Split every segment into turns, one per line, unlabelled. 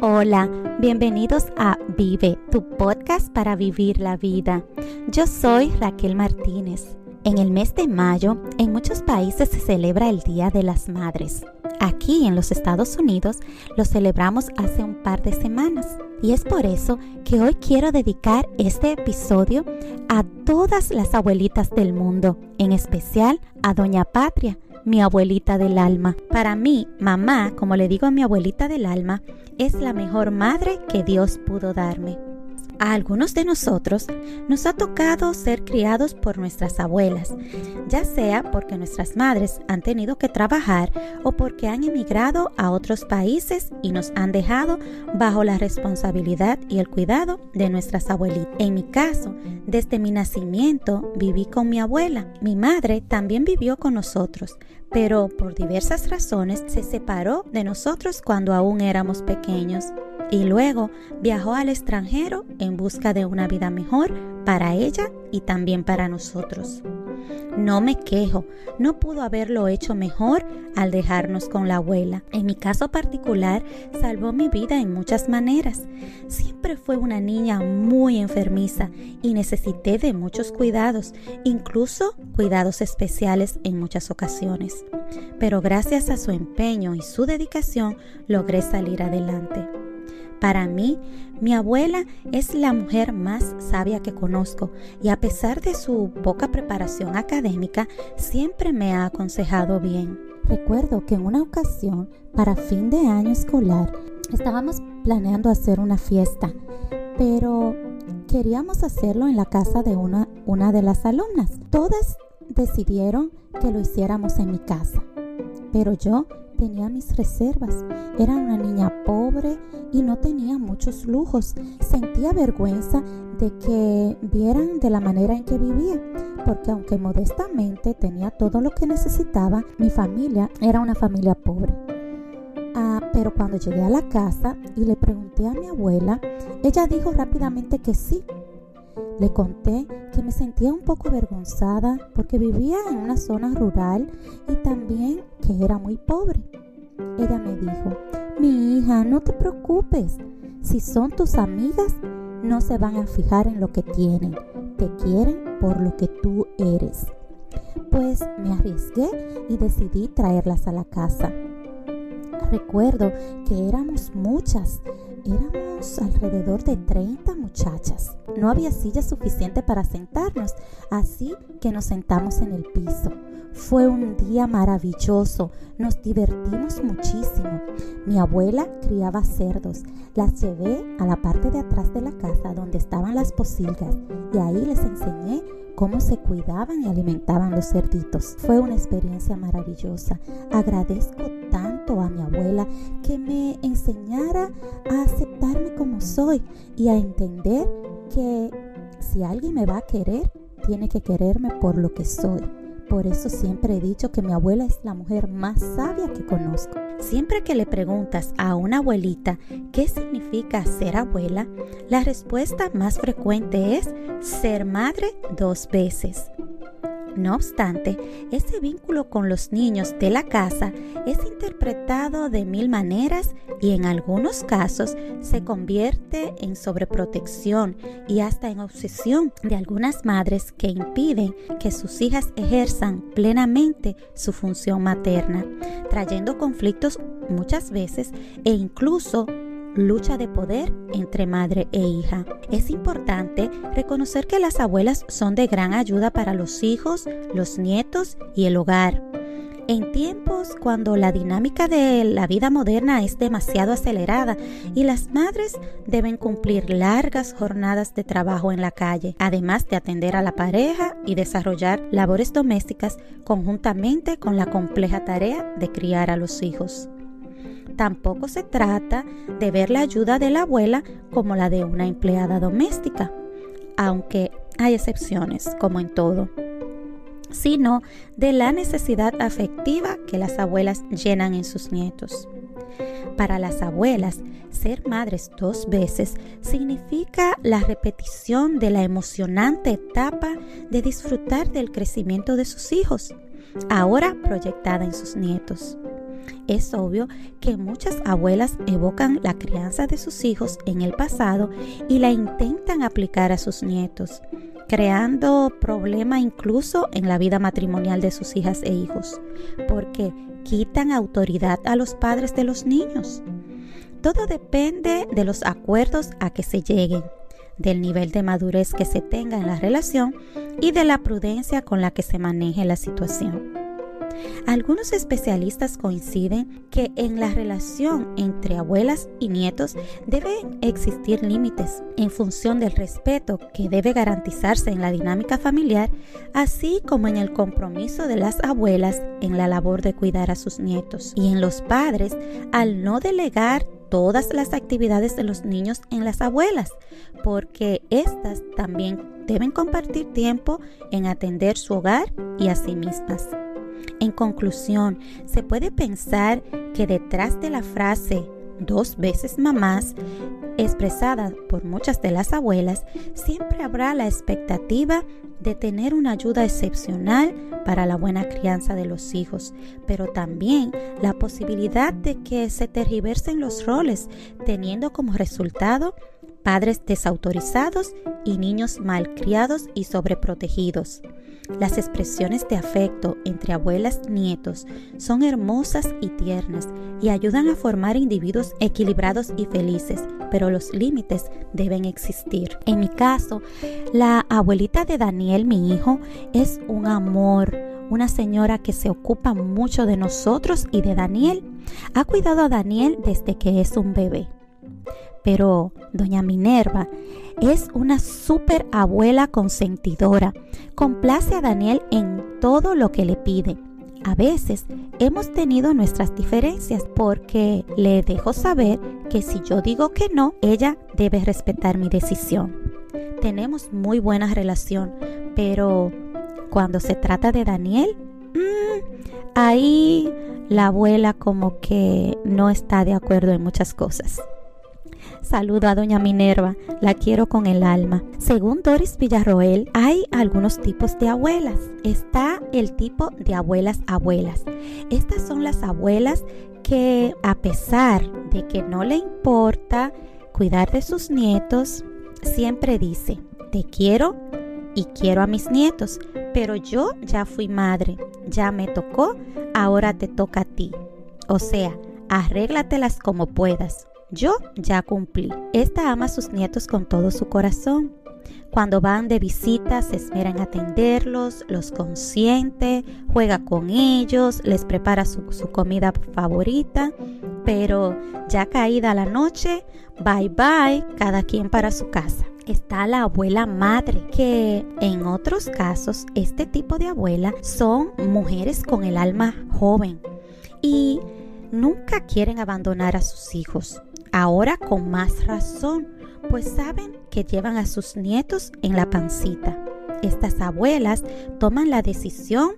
Hola, bienvenidos a Vive, tu podcast para vivir la vida. Yo soy Raquel Martínez. En el mes de mayo, en muchos países se celebra el Día de las Madres. Aquí en los Estados Unidos lo celebramos hace un par de semanas y es por eso que hoy quiero dedicar este episodio a todas las abuelitas del mundo, en especial a Doña Patria, mi abuelita del alma. Para mí, mamá, como le digo a mi abuelita del alma, es la mejor madre que Dios pudo darme. A algunos de nosotros nos ha tocado ser criados por nuestras abuelas, ya sea porque nuestras madres han tenido que trabajar o porque han emigrado a otros países y nos han dejado bajo la responsabilidad y el cuidado de nuestras abuelitas. En mi caso, desde mi nacimiento viví con mi abuela. Mi madre también vivió con nosotros, pero por diversas razones se separó de nosotros cuando aún éramos pequeños y luego viajó al extranjero en busca de una vida mejor para ella y también para nosotros. No me quejo, no pudo haberlo hecho mejor al dejarnos con la abuela. En mi caso particular, salvó mi vida en muchas maneras. Siempre fue una niña muy enfermiza y necesité de muchos cuidados, incluso cuidados especiales en muchas ocasiones. Pero gracias a su empeño y su dedicación logré salir adelante. Para mí, mi abuela es la mujer más sabia que conozco y a pesar de su poca preparación académica, siempre me ha aconsejado bien. Recuerdo que en una ocasión, para fin de año escolar, estábamos planeando hacer una fiesta, pero queríamos hacerlo en la casa de una, una de las alumnas. Todas decidieron que lo hiciéramos en mi casa, pero yo tenía mis reservas. Era una niña pobre y no tenía muchos lujos. Sentía vergüenza de que vieran de la manera en que vivía, porque aunque modestamente tenía todo lo que necesitaba, mi familia era una familia pobre. Ah, pero cuando llegué a la casa y le pregunté a mi abuela, ella dijo rápidamente que sí. Le conté que me sentía un poco avergonzada porque vivía en una zona rural y también que era muy pobre. Ella me dijo, mi hija, no te preocupes. Si son tus amigas, no se van a fijar en lo que tienen. Te quieren por lo que tú eres. Pues me arriesgué y decidí traerlas a la casa. Recuerdo que éramos muchas, éramos alrededor de 30 muchachas. No había silla suficiente para sentarnos, así que nos sentamos en el piso. Fue un día maravilloso, nos divertimos muchísimo. Mi abuela criaba cerdos, las llevé a la parte de atrás de la casa donde estaban las posilgas y ahí les enseñé cómo se cuidaban y alimentaban los cerditos. Fue una experiencia maravillosa. Agradezco tanto a mi abuela que me enseñara a aceptarme como soy y a entender que si alguien me va a querer, tiene que quererme por lo que soy. Por eso siempre he dicho que mi abuela es la mujer más sabia que conozco. Siempre que le preguntas a una abuelita qué significa ser abuela, la respuesta más frecuente es ser madre dos veces. No obstante, ese vínculo con los niños de la casa es interpretado de mil maneras y en algunos casos se convierte en sobreprotección y hasta en obsesión de algunas madres que impiden que sus hijas ejerzan plenamente su función materna, trayendo conflictos muchas veces e incluso lucha de poder entre madre e hija. Es importante reconocer que las abuelas son de gran ayuda para los hijos, los nietos y el hogar. En tiempos cuando la dinámica de la vida moderna es demasiado acelerada y las madres deben cumplir largas jornadas de trabajo en la calle, además de atender a la pareja y desarrollar labores domésticas conjuntamente con la compleja tarea de criar a los hijos. Tampoco se trata de ver la ayuda de la abuela como la de una empleada doméstica, aunque hay excepciones, como en todo, sino de la necesidad afectiva que las abuelas llenan en sus nietos. Para las abuelas, ser madres dos veces significa la repetición de la emocionante etapa de disfrutar del crecimiento de sus hijos, ahora proyectada en sus nietos. Es obvio que muchas abuelas evocan la crianza de sus hijos en el pasado y la intentan aplicar a sus nietos, creando problema incluso en la vida matrimonial de sus hijas e hijos, porque quitan autoridad a los padres de los niños. Todo depende de los acuerdos a que se lleguen, del nivel de madurez que se tenga en la relación y de la prudencia con la que se maneje la situación. Algunos especialistas coinciden que en la relación entre abuelas y nietos deben existir límites en función del respeto que debe garantizarse en la dinámica familiar, así como en el compromiso de las abuelas en la labor de cuidar a sus nietos y en los padres al no delegar todas las actividades de los niños en las abuelas, porque éstas también deben compartir tiempo en atender su hogar y a sí mismas. En conclusión, se puede pensar que detrás de la frase dos veces mamás, expresada por muchas de las abuelas, siempre habrá la expectativa de tener una ayuda excepcional para la buena crianza de los hijos, pero también la posibilidad de que se tergiversen los roles, teniendo como resultado padres desautorizados y niños malcriados y sobreprotegidos. Las expresiones de afecto entre abuelas y nietos son hermosas y tiernas y ayudan a formar individuos equilibrados y felices, pero los límites deben existir. En mi caso, la abuelita de Daniel, mi hijo, es un amor, una señora que se ocupa mucho de nosotros y de Daniel. Ha cuidado a Daniel desde que es un bebé. Pero doña Minerva es una super abuela consentidora. Complace a Daniel en todo lo que le pide. A veces hemos tenido nuestras diferencias porque le dejo saber que si yo digo que no, ella debe respetar mi decisión. Tenemos muy buena relación, pero cuando se trata de Daniel, mmm, ahí la abuela como que no está de acuerdo en muchas cosas. Saludo a doña Minerva, la quiero con el alma. Según Doris Villarroel, hay algunos tipos de abuelas. Está el tipo de abuelas abuelas. Estas son las abuelas que a pesar de que no le importa cuidar de sus nietos, siempre dice, te quiero y quiero a mis nietos, pero yo ya fui madre, ya me tocó, ahora te toca a ti. O sea, arréglatelas como puedas. Yo ya cumplí. Esta ama a sus nietos con todo su corazón. Cuando van de visita se esmera en atenderlos, los consiente, juega con ellos, les prepara su, su, comida favorita, pero ya caída la noche, bye bye, cada quien para su casa. Está la abuela madre, que en otros casos este tipo de abuela son mujeres con el alma joven y nunca quieren abandonar a sus hijos. Ahora con más razón, pues saben que llevan a sus nietos en la pancita. Estas abuelas toman la decisión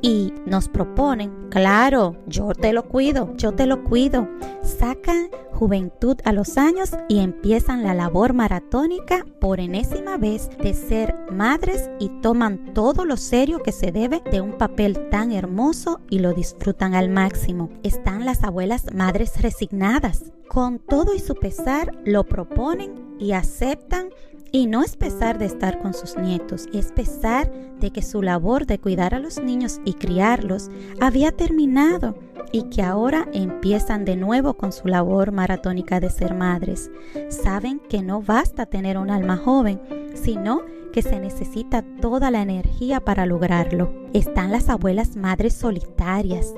y nos proponen, claro, yo te lo cuido, yo te lo cuido. Sacan juventud a los años y empiezan la labor maratónica por enésima vez de ser madres y toman todo lo serio que se debe de un papel tan hermoso y lo disfrutan al máximo. Están las abuelas madres resignadas con todo y su pesar lo proponen y aceptan y no es pesar de estar con sus nietos, es pesar de que su labor de cuidar a los niños y criarlos había terminado y que ahora empiezan de nuevo con su labor maratónica de ser madres. Saben que no basta tener un alma joven, sino que se necesita toda la energía para lograrlo. Están las abuelas madres solitarias.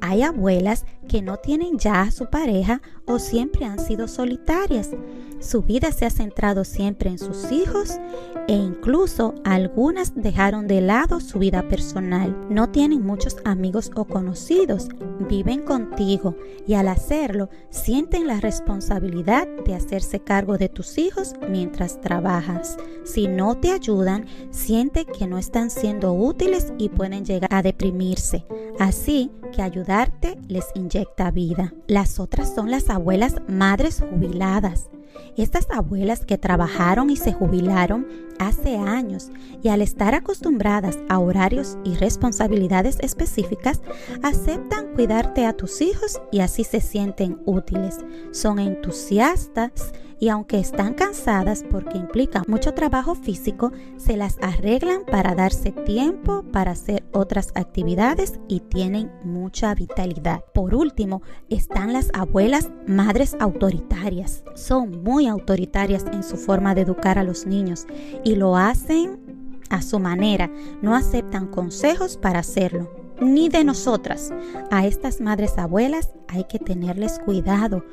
Hay abuelas que no tienen ya a su pareja o siempre han sido solitarias. Su vida se ha centrado siempre en sus hijos e incluso algunas dejaron de lado su vida personal. No tienen muchos amigos o conocidos, viven contigo y al hacerlo sienten la responsabilidad de hacerse cargo de tus hijos mientras trabajas. Si no te ayudan, siente que no están siendo útiles y pueden llegar a deprimirse. Así que ayudarte les inyecta vida. Las otras son las abuelas madres jubiladas Estas abuelas que trabajaron y se jubilaron hace años y al estar acostumbradas a horarios y responsabilidades específicas, aceptan cuidarte a tus hijos y así se sienten útiles. Son entusiastas y aunque están cansadas porque implica mucho trabajo físico, se las arreglan para darse tiempo para hacer otras actividades y tienen mucha vitalidad. Por último, están las abuelas madres autoritarias. Son muy autoritarias en su forma de educar a los niños y lo hacen a su manera, no aceptan consejos para hacerlo ni de nosotras. A estas madres abuelas hay que tenerles cuidado,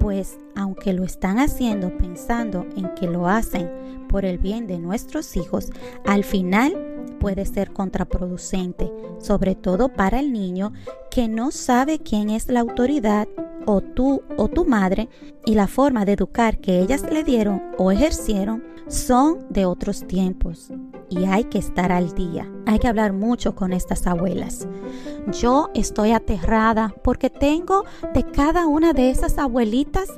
pues aunque lo están haciendo pensando en que lo hacen por el bien de nuestros hijos, al final puede ser contraproducente, sobre todo para el niño que no sabe quién es la autoridad o tú o tu madre y la forma de educar que ellas le dieron o ejercieron son de otros tiempos y hay que estar al día. Hay que hablar mucho con estas abuelas. Yo estoy aterrada porque tengo de cada una de esas abuelitas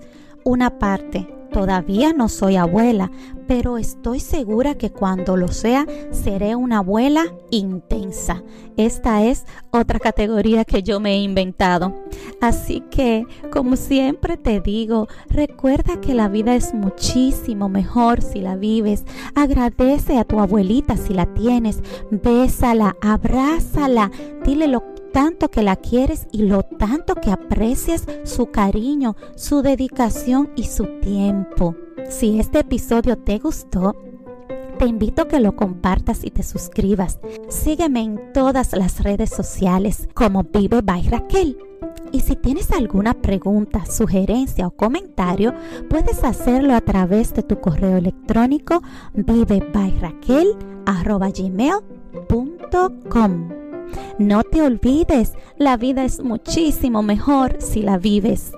una parte Todavía no soy abuela, pero estoy segura que cuando lo sea seré una abuela intensa. Esta es otra categoría que yo me he inventado. Así que, como siempre te digo, recuerda que la vida es muchísimo mejor si la vives. Agradece a tu abuelita si la tienes. Bésala, abrázala, dile lo tanto que la quieres y lo tanto que aprecias su cariño, su dedicación y su tiempo. Si este episodio te gustó, te invito a que lo compartas y te suscribas. Sígueme en todas las redes sociales como Vive by Raquel. Y si tienes alguna pregunta, sugerencia o comentario, puedes hacerlo a través de tu correo electrónico vivebyraquel.gmail.com no te olvides, la vida es muchísimo mejor si la vives.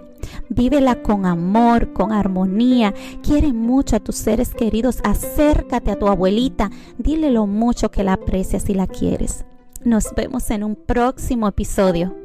Vívela con amor, con armonía. Quiere mucho a tus seres queridos. Acércate a tu abuelita. Dile lo mucho que la aprecias y la quieres. Nos vemos en un próximo episodio.